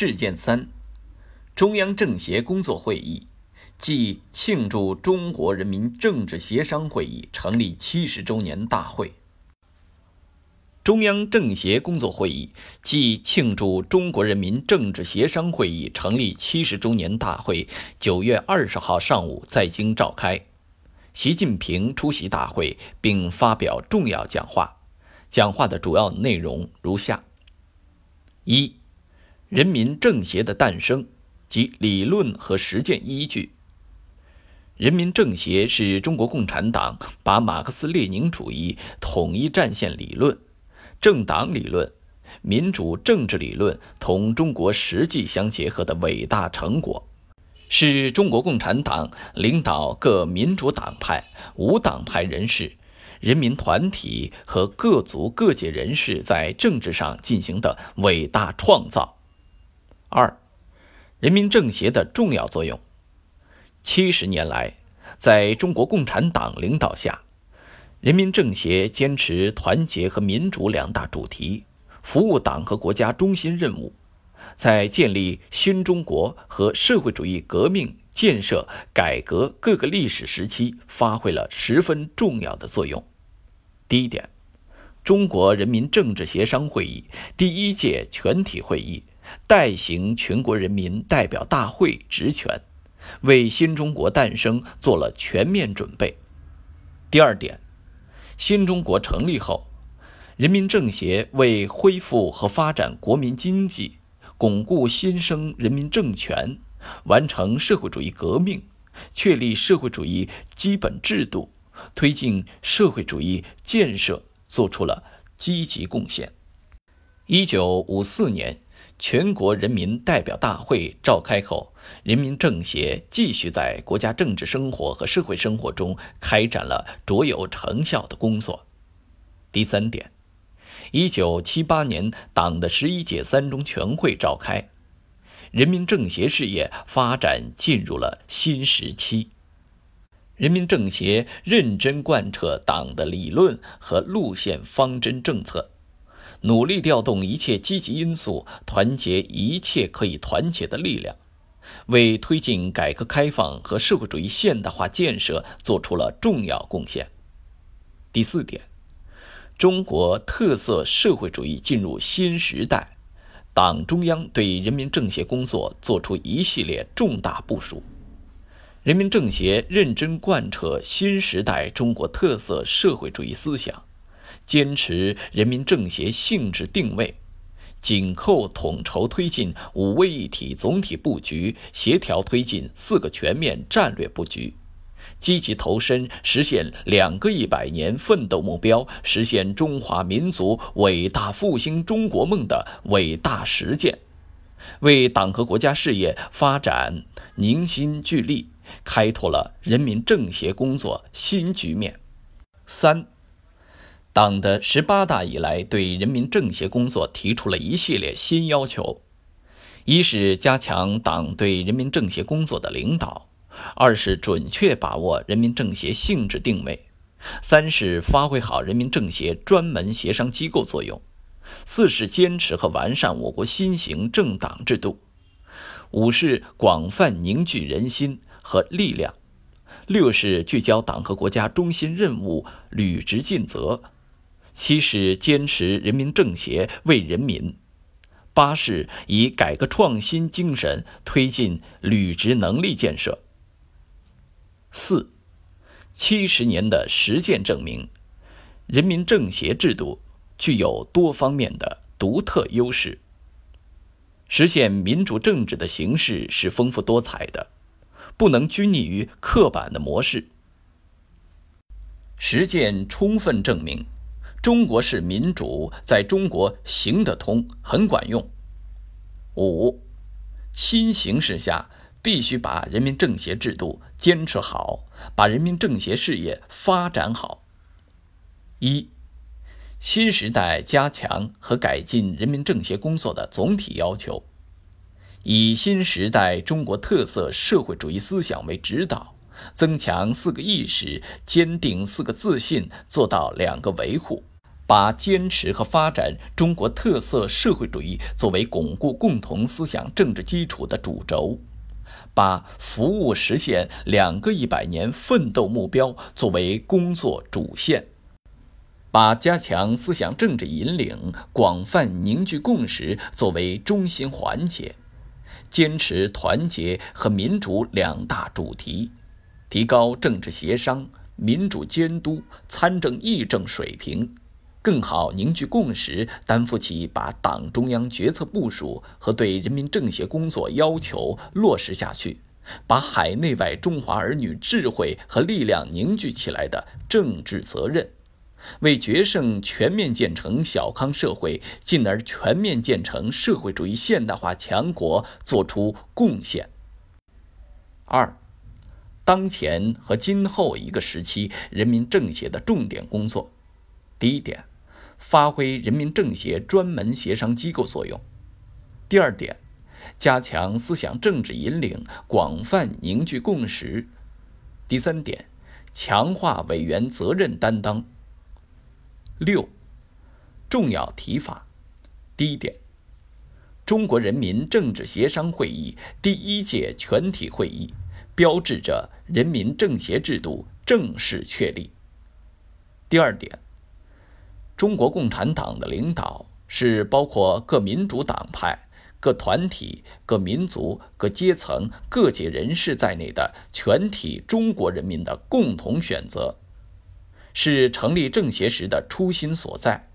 事件三：中央政协工作会议暨庆祝中国人民政治协商会议成立七十周年大会。中央政协工作会议暨庆祝中国人民政治协商会议成立七十周年大会九月二十号上午在京召开，习近平出席大会并发表重要讲话。讲话的主要内容如下：一。人民政协的诞生及理论和实践依据。人民政协是中国共产党把马克思列宁主义统一战线理论、政党理论、民主政治理论同中国实际相结合的伟大成果，是中国共产党领导各民主党派、无党派人士、人民团体和各族各界人士在政治上进行的伟大创造。二，人民政协的重要作用。七十年来，在中国共产党领导下，人民政协坚持团结和民主两大主题，服务党和国家中心任务，在建立新中国和社会主义革命建设改革各个历史时期发挥了十分重要的作用。第一点，中国人民政治协商会议第一届全体会议。代行全国人民代表大会职权，为新中国诞生做了全面准备。第二点，新中国成立后，人民政协为恢复和发展国民经济，巩固新生人民政权，完成社会主义革命，确立社会主义基本制度，推进社会主义建设，做出了积极贡献。一九五四年。全国人民代表大会召开后，人民政协继续在国家政治生活和社会生活中开展了卓有成效的工作。第三点，一九七八年党的十一届三中全会召开，人民政协事业发展进入了新时期。人民政协认真贯彻党的理论和路线方针政策。努力调动一切积极因素，团结一切可以团结的力量，为推进改革开放和社会主义现代化建设做出了重要贡献。第四点，中国特色社会主义进入新时代，党中央对人民政协工作作出一系列重大部署，人民政协认真贯彻新时代中国特色社会主义思想。坚持人民政协性质定位，紧扣统筹推进五位一体总体布局，协调推进四个全面战略布局，积极投身实现两个一百年奋斗目标、实现中华民族伟大复兴中国梦的伟大实践，为党和国家事业发展凝心聚力，开拓了人民政协工作新局面。三。党的十八大以来，对人民政协工作提出了一系列新要求：一是加强党对人民政协工作的领导；二是准确把握人民政协性质定位；三是发挥好人民政协专门协商机构作用；四是坚持和完善我国新型政党制度；五是广泛凝聚人心和力量；六是聚焦党和国家中心任务，履职尽责。七是坚持人民政协为人民，八是以改革创新精神推进履职能力建设。四，七十年的实践证明，人民政协制度具有多方面的独特优势。实现民主政治的形式是丰富多彩的，不能拘泥于刻板的模式。实践充分证明。中国式民主在中国行得通，很管用。五，新形势下必须把人民政协制度坚持好，把人民政协事业发展好。一，新时代加强和改进人民政协工作的总体要求，以新时代中国特色社会主义思想为指导。增强四个意识，坚定四个自信，做到两个维护，把坚持和发展中国特色社会主义作为巩固共同思想政治基础的主轴，把服务实现两个一百年奋斗目标作为工作主线，把加强思想政治引领、广泛凝聚共识作为中心环节，坚持团结和民主两大主题，提高政治协商、民主监督、参政议政水平。更好凝聚共识，担负起把党中央决策部署和对人民政协工作要求落实下去，把海内外中华儿女智慧和力量凝聚起来的政治责任，为决胜全面建成小康社会，进而全面建成社会主义现代化强国作出贡献。二，当前和今后一个时期人民政协的重点工作，第一点。发挥人民政协专门协商机构作用。第二点，加强思想政治引领，广泛凝聚共识。第三点，强化委员责任担当。六，重要提法。第一点，中国人民政治协商会议第一届全体会议，标志着人民政协制度正式确立。第二点。中国共产党的领导是包括各民主党派、各团体、各民族、各阶层、各界人士在内的全体中国人民的共同选择，是成立政协时的初心所在，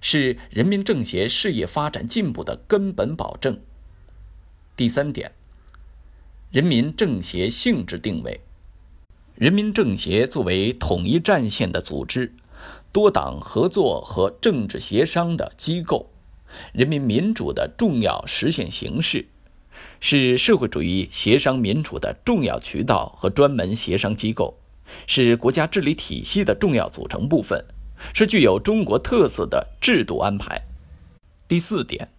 是人民政协事业发展进步的根本保证。第三点，人民政协性质定位：人民政协作为统一战线的组织。多党合作和政治协商的机构，人民民主的重要实现形式，是社会主义协商民主的重要渠道和专门协商机构，是国家治理体系的重要组成部分，是具有中国特色的制度安排。第四点，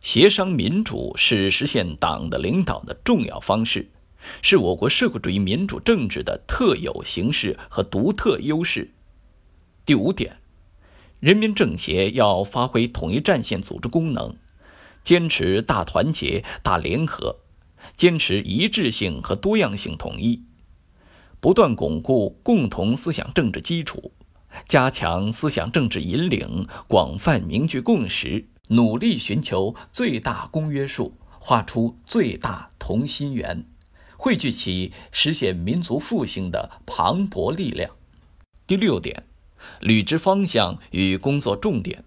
协商民主是实现党的领导的重要方式，是我国社会主义民主政治的特有形式和独特优势。第五点，人民政协要发挥统一战线组织功能，坚持大团结、大联合，坚持一致性和多样性统一，不断巩固共同思想政治基础，加强思想政治引领，广泛凝聚共识，努力寻求最大公约数，画出最大同心圆，汇聚起实现民族复兴的磅礴力量。第六点。履职方向与工作重点，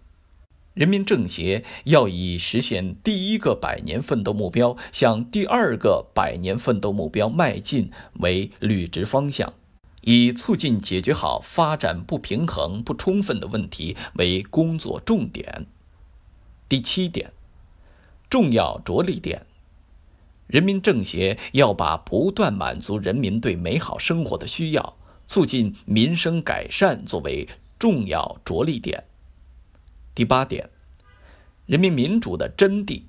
人民政协要以实现第一个百年奋斗目标向第二个百年奋斗目标迈进为履职方向，以促进解决好发展不平衡不充分的问题为工作重点。第七点，重要着力点，人民政协要把不断满足人民对美好生活的需要。促进民生改善作为重要着力点。第八点，人民民主的真谛，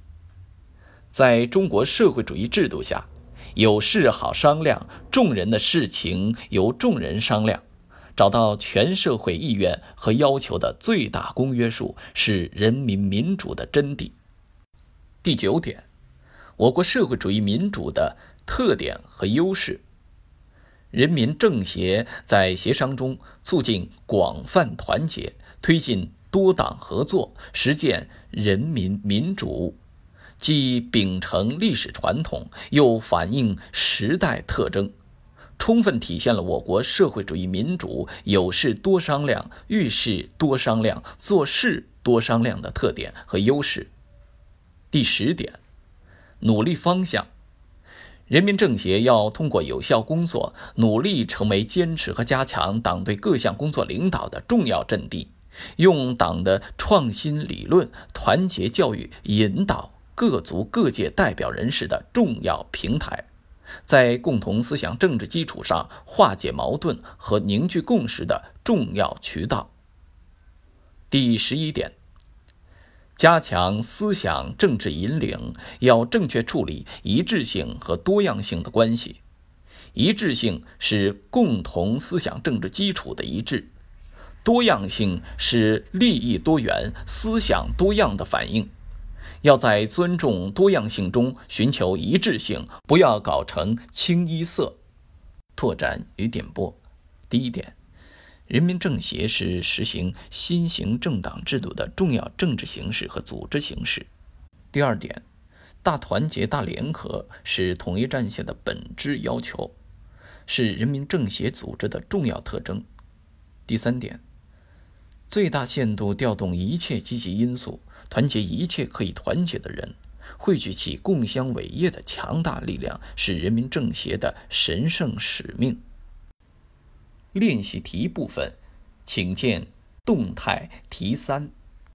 在中国社会主义制度下，有事好商量，众人的事情由众人商量，找到全社会意愿和要求的最大公约数，是人民民主的真谛。第九点，我国社会主义民主的特点和优势。人民政协在协商中促进广泛团结，推进多党合作，实践人民民主，既秉承历史传统，又反映时代特征，充分体现了我国社会主义民主有事多商量、遇事多商量、做事多商量的特点和优势。第十点，努力方向。人民政协要通过有效工作，努力成为坚持和加强党对各项工作领导的重要阵地，用党的创新理论、团结教育引导各族各界代表人士的重要平台，在共同思想政治基础上化解矛盾和凝聚共识的重要渠道。第十一点。加强思想政治引领，要正确处理一致性和多样性的关系。一致性是共同思想政治基础的一致，多样性是利益多元、思想多样的反应。要在尊重多样性中寻求一致性，不要搞成清一色。拓展与点拨：第一点，人民政协是实行新型政党制度的重要政治形式和组织形式。第二点，大团结大联合是统一战线的本质要求，是人民政协组织的重要特征。第三点，最大限度调动一切积极因素。团结一切可以团结的人，汇聚起共襄伟业的强大力量，是人民政协的神圣使命。练习题部分，请见动态题三。